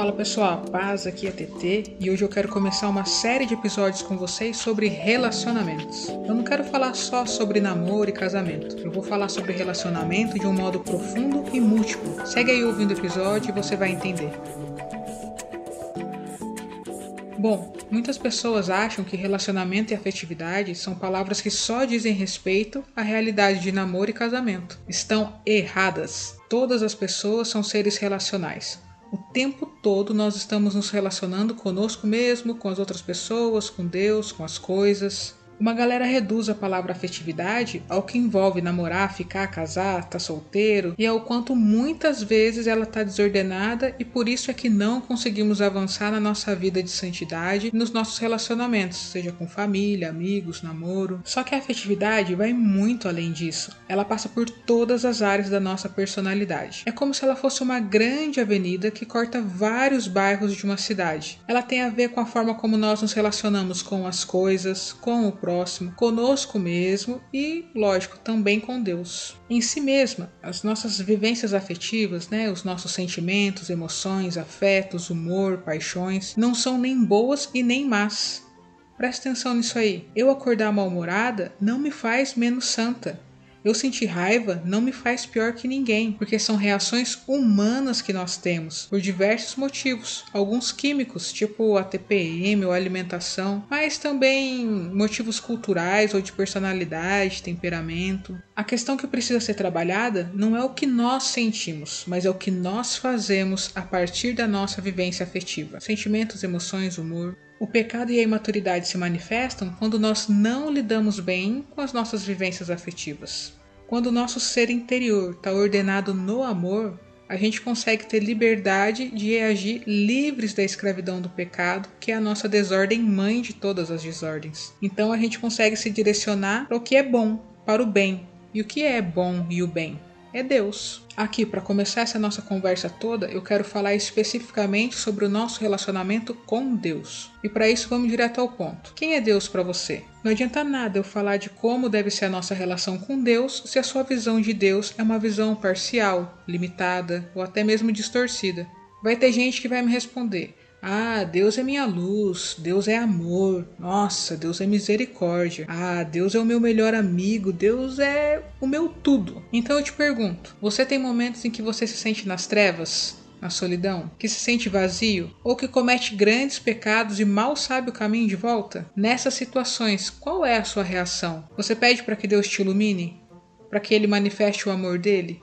Fala pessoal, paz aqui é TT e hoje eu quero começar uma série de episódios com vocês sobre relacionamentos. Eu não quero falar só sobre namoro e casamento, eu vou falar sobre relacionamento de um modo profundo e múltiplo. Segue aí ouvindo o episódio e você vai entender. Bom, muitas pessoas acham que relacionamento e afetividade são palavras que só dizem respeito à realidade de namoro e casamento. Estão erradas. Todas as pessoas são seres relacionais. O tempo todo nós estamos nos relacionando conosco mesmo, com as outras pessoas, com Deus, com as coisas. Uma galera reduz a palavra afetividade ao que envolve namorar, ficar, casar, estar tá solteiro e ao quanto muitas vezes ela está desordenada e por isso é que não conseguimos avançar na nossa vida de santidade nos nossos relacionamentos, seja com família, amigos, namoro. Só que a afetividade vai muito além disso. Ela passa por todas as áreas da nossa personalidade. É como se ela fosse uma grande avenida que corta vários bairros de uma cidade. Ela tem a ver com a forma como nós nos relacionamos com as coisas, com o próximo, conosco mesmo e, lógico, também com Deus. Em si mesma, as nossas vivências afetivas, né, os nossos sentimentos, emoções, afetos, humor, paixões, não são nem boas e nem más. Presta atenção nisso aí. Eu acordar mal-humorada não me faz menos santa. Eu sentir raiva não me faz pior que ninguém, porque são reações humanas que nós temos, por diversos motivos, alguns químicos, tipo a TPM ou alimentação, mas também motivos culturais ou de personalidade, temperamento. A questão que precisa ser trabalhada não é o que nós sentimos, mas é o que nós fazemos a partir da nossa vivência afetiva, sentimentos, emoções, humor. O pecado e a imaturidade se manifestam quando nós não lidamos bem com as nossas vivências afetivas. Quando o nosso ser interior está ordenado no amor, a gente consegue ter liberdade de agir livres da escravidão do pecado, que é a nossa desordem mãe de todas as desordens. Então a gente consegue se direcionar para o que é bom, para o bem. E o que é bom e o bem? É Deus. Aqui, para começar essa nossa conversa toda, eu quero falar especificamente sobre o nosso relacionamento com Deus. E para isso vamos direto ao ponto. Quem é Deus para você? Não adianta nada eu falar de como deve ser a nossa relação com Deus se a sua visão de Deus é uma visão parcial, limitada ou até mesmo distorcida. Vai ter gente que vai me responder: ah, Deus é minha luz, Deus é amor, nossa, Deus é misericórdia. Ah, Deus é o meu melhor amigo, Deus é o meu tudo. Então eu te pergunto: você tem momentos em que você se sente nas trevas? Na solidão, que se sente vazio ou que comete grandes pecados e mal sabe o caminho de volta? Nessas situações, qual é a sua reação? Você pede para que Deus te ilumine? Para que ele manifeste o amor dele?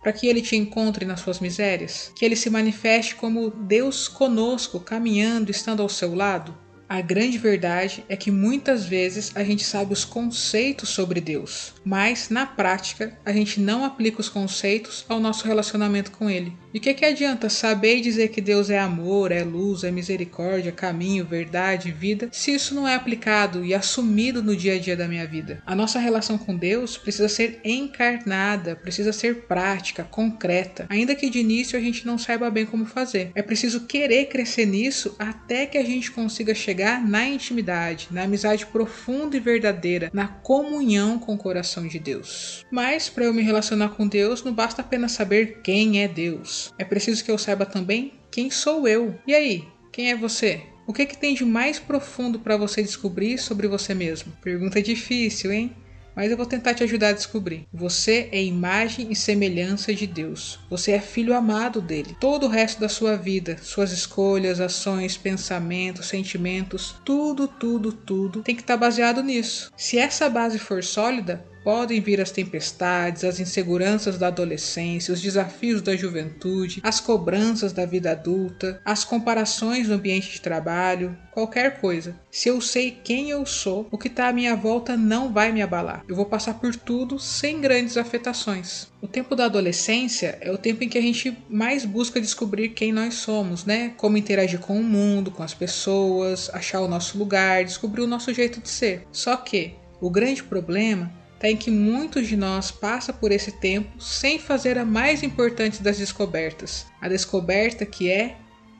Para que ele te encontre nas suas misérias, que ele se manifeste como Deus conosco, caminhando, estando ao seu lado. A grande verdade é que muitas vezes a gente sabe os conceitos sobre Deus, mas na prática a gente não aplica os conceitos ao nosso relacionamento com Ele. E o que, que adianta saber e dizer que Deus é amor, é luz, é misericórdia, caminho, verdade, vida, se isso não é aplicado e assumido no dia a dia da minha vida? A nossa relação com Deus precisa ser encarnada, precisa ser prática, concreta, ainda que de início a gente não saiba bem como fazer. É preciso querer crescer nisso até que a gente consiga chegar na intimidade, na amizade profunda e verdadeira, na comunhão com o coração de Deus. Mas para eu me relacionar com Deus, não basta apenas saber quem é Deus. É preciso que eu saiba também quem sou eu. E aí, quem é você? O que, que tem de mais profundo para você descobrir sobre você mesmo? Pergunta difícil, hein? mas eu vou tentar te ajudar a descobrir. Você é imagem e semelhança de Deus. Você é filho amado dele. Todo o resto da sua vida, suas escolhas, ações, pensamentos, sentimentos, tudo, tudo, tudo tem que estar baseado nisso. Se essa base for sólida, Podem vir as tempestades, as inseguranças da adolescência, os desafios da juventude, as cobranças da vida adulta, as comparações no ambiente de trabalho, qualquer coisa. Se eu sei quem eu sou, o que está à minha volta não vai me abalar. Eu vou passar por tudo sem grandes afetações. O tempo da adolescência é o tempo em que a gente mais busca descobrir quem nós somos, né? Como interagir com o mundo, com as pessoas, achar o nosso lugar, descobrir o nosso jeito de ser. Só que o grande problema está em que muitos de nós passam por esse tempo sem fazer a mais importante das descobertas, a descoberta que é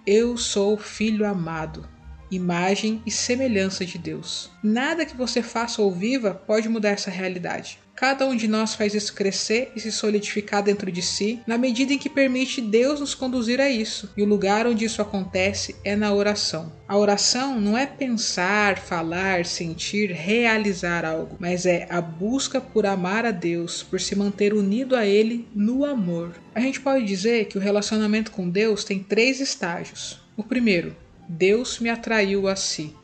eu sou filho amado, imagem e semelhança de Deus. Nada que você faça ou viva pode mudar essa realidade. Cada um de nós faz isso crescer e se solidificar dentro de si, na medida em que permite Deus nos conduzir a isso. E o lugar onde isso acontece é na oração. A oração não é pensar, falar, sentir, realizar algo, mas é a busca por amar a Deus, por se manter unido a Ele no amor. A gente pode dizer que o relacionamento com Deus tem três estágios. O primeiro, Deus me atraiu a si.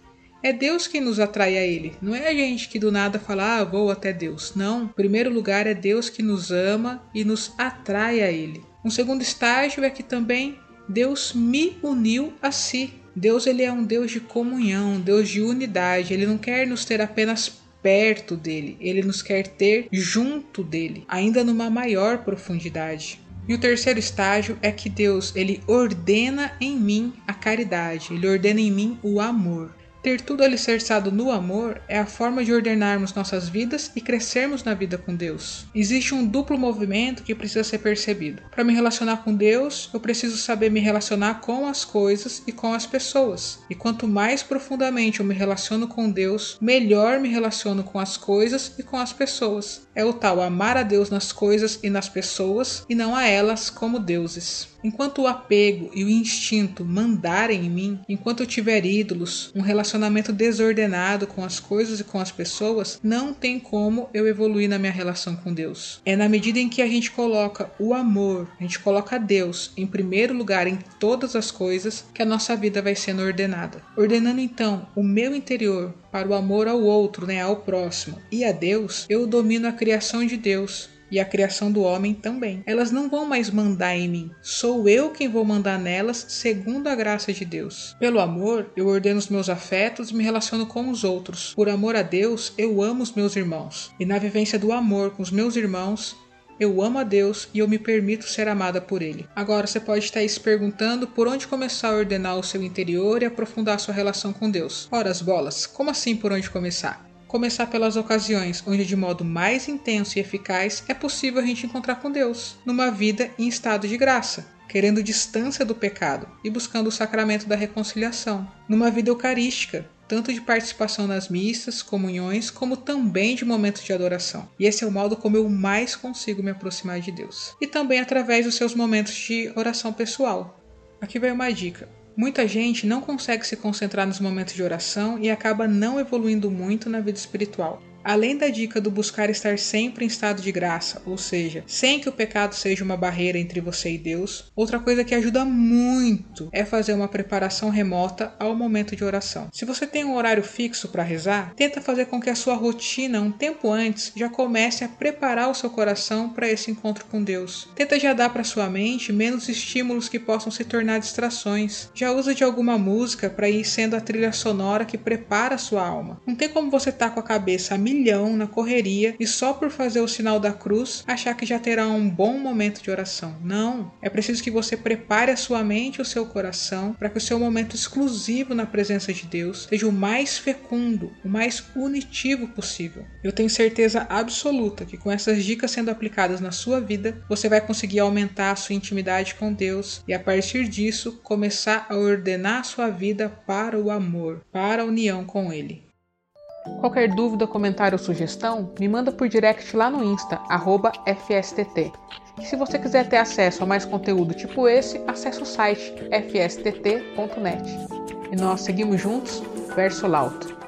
É Deus quem nos atrai a Ele, não é a gente que do nada fala, ah, vou até Deus. Não, em primeiro lugar é Deus que nos ama e nos atrai a Ele. Um segundo estágio é que também Deus me uniu a si. Deus ele é um Deus de comunhão, um Deus de unidade. Ele não quer nos ter apenas perto dele, ele nos quer ter junto dele, ainda numa maior profundidade. E o terceiro estágio é que Deus ele ordena em mim a caridade, ele ordena em mim o amor. Ter tudo alicerçado no amor é a forma de ordenarmos nossas vidas e crescermos na vida com Deus. Existe um duplo movimento que precisa ser percebido. Para me relacionar com Deus, eu preciso saber me relacionar com as coisas e com as pessoas. E quanto mais profundamente eu me relaciono com Deus, melhor me relaciono com as coisas e com as pessoas. É o tal amar a Deus nas coisas e nas pessoas e não a elas como deuses. Enquanto o apego e o instinto mandarem em mim, enquanto eu tiver ídolos, um relacionamento desordenado com as coisas e com as pessoas, não tem como eu evoluir na minha relação com Deus. É na medida em que a gente coloca o amor, a gente coloca Deus em primeiro lugar em todas as coisas, que a nossa vida vai sendo ordenada. Ordenando então o meu interior para o amor ao outro, né, ao próximo e a Deus, eu domino a criação de Deus e a criação do homem também. Elas não vão mais mandar em mim, sou eu quem vou mandar nelas, segundo a graça de Deus. Pelo amor, eu ordeno os meus afetos e me relaciono com os outros. Por amor a Deus, eu amo os meus irmãos. E na vivência do amor com os meus irmãos, eu amo a Deus e eu me permito ser amada por Ele. Agora você pode estar aí se perguntando por onde começar a ordenar o seu interior e aprofundar sua relação com Deus. Ora, as bolas, como assim por onde começar? Começar pelas ocasiões onde, de modo mais intenso e eficaz, é possível a gente encontrar com Deus, numa vida em estado de graça, querendo distância do pecado e buscando o sacramento da reconciliação, numa vida eucarística, tanto de participação nas missas, comunhões, como também de momentos de adoração. E esse é o modo como eu mais consigo me aproximar de Deus. E também através dos seus momentos de oração pessoal. Aqui vai uma dica. Muita gente não consegue se concentrar nos momentos de oração e acaba não evoluindo muito na vida espiritual. Além da dica do buscar estar sempre em estado de graça, ou seja, sem que o pecado seja uma barreira entre você e Deus, outra coisa que ajuda muito é fazer uma preparação remota ao momento de oração. Se você tem um horário fixo para rezar, tenta fazer com que a sua rotina um tempo antes já comece a preparar o seu coração para esse encontro com Deus. Tenta já dar para sua mente menos estímulos que possam se tornar distrações. Já usa de alguma música para ir sendo a trilha sonora que prepara a sua alma. Não tem como você estar tá com a cabeça a milhão na correria e só por fazer o sinal da cruz achar que já terá um bom momento de oração. Não, é preciso que você prepare a sua mente e o seu coração para que o seu momento exclusivo na presença de Deus seja o mais fecundo, o mais unitivo possível. Eu tenho certeza absoluta que com essas dicas sendo aplicadas na sua vida, você vai conseguir aumentar a sua intimidade com Deus e a partir disso começar a ordenar a sua vida para o amor, para a união com Ele. Qualquer dúvida, comentário ou sugestão, me manda por direct lá no Insta, FSTT. E se você quiser ter acesso a mais conteúdo tipo esse, acesse o site fstt.net. E nós seguimos juntos, verso lauto.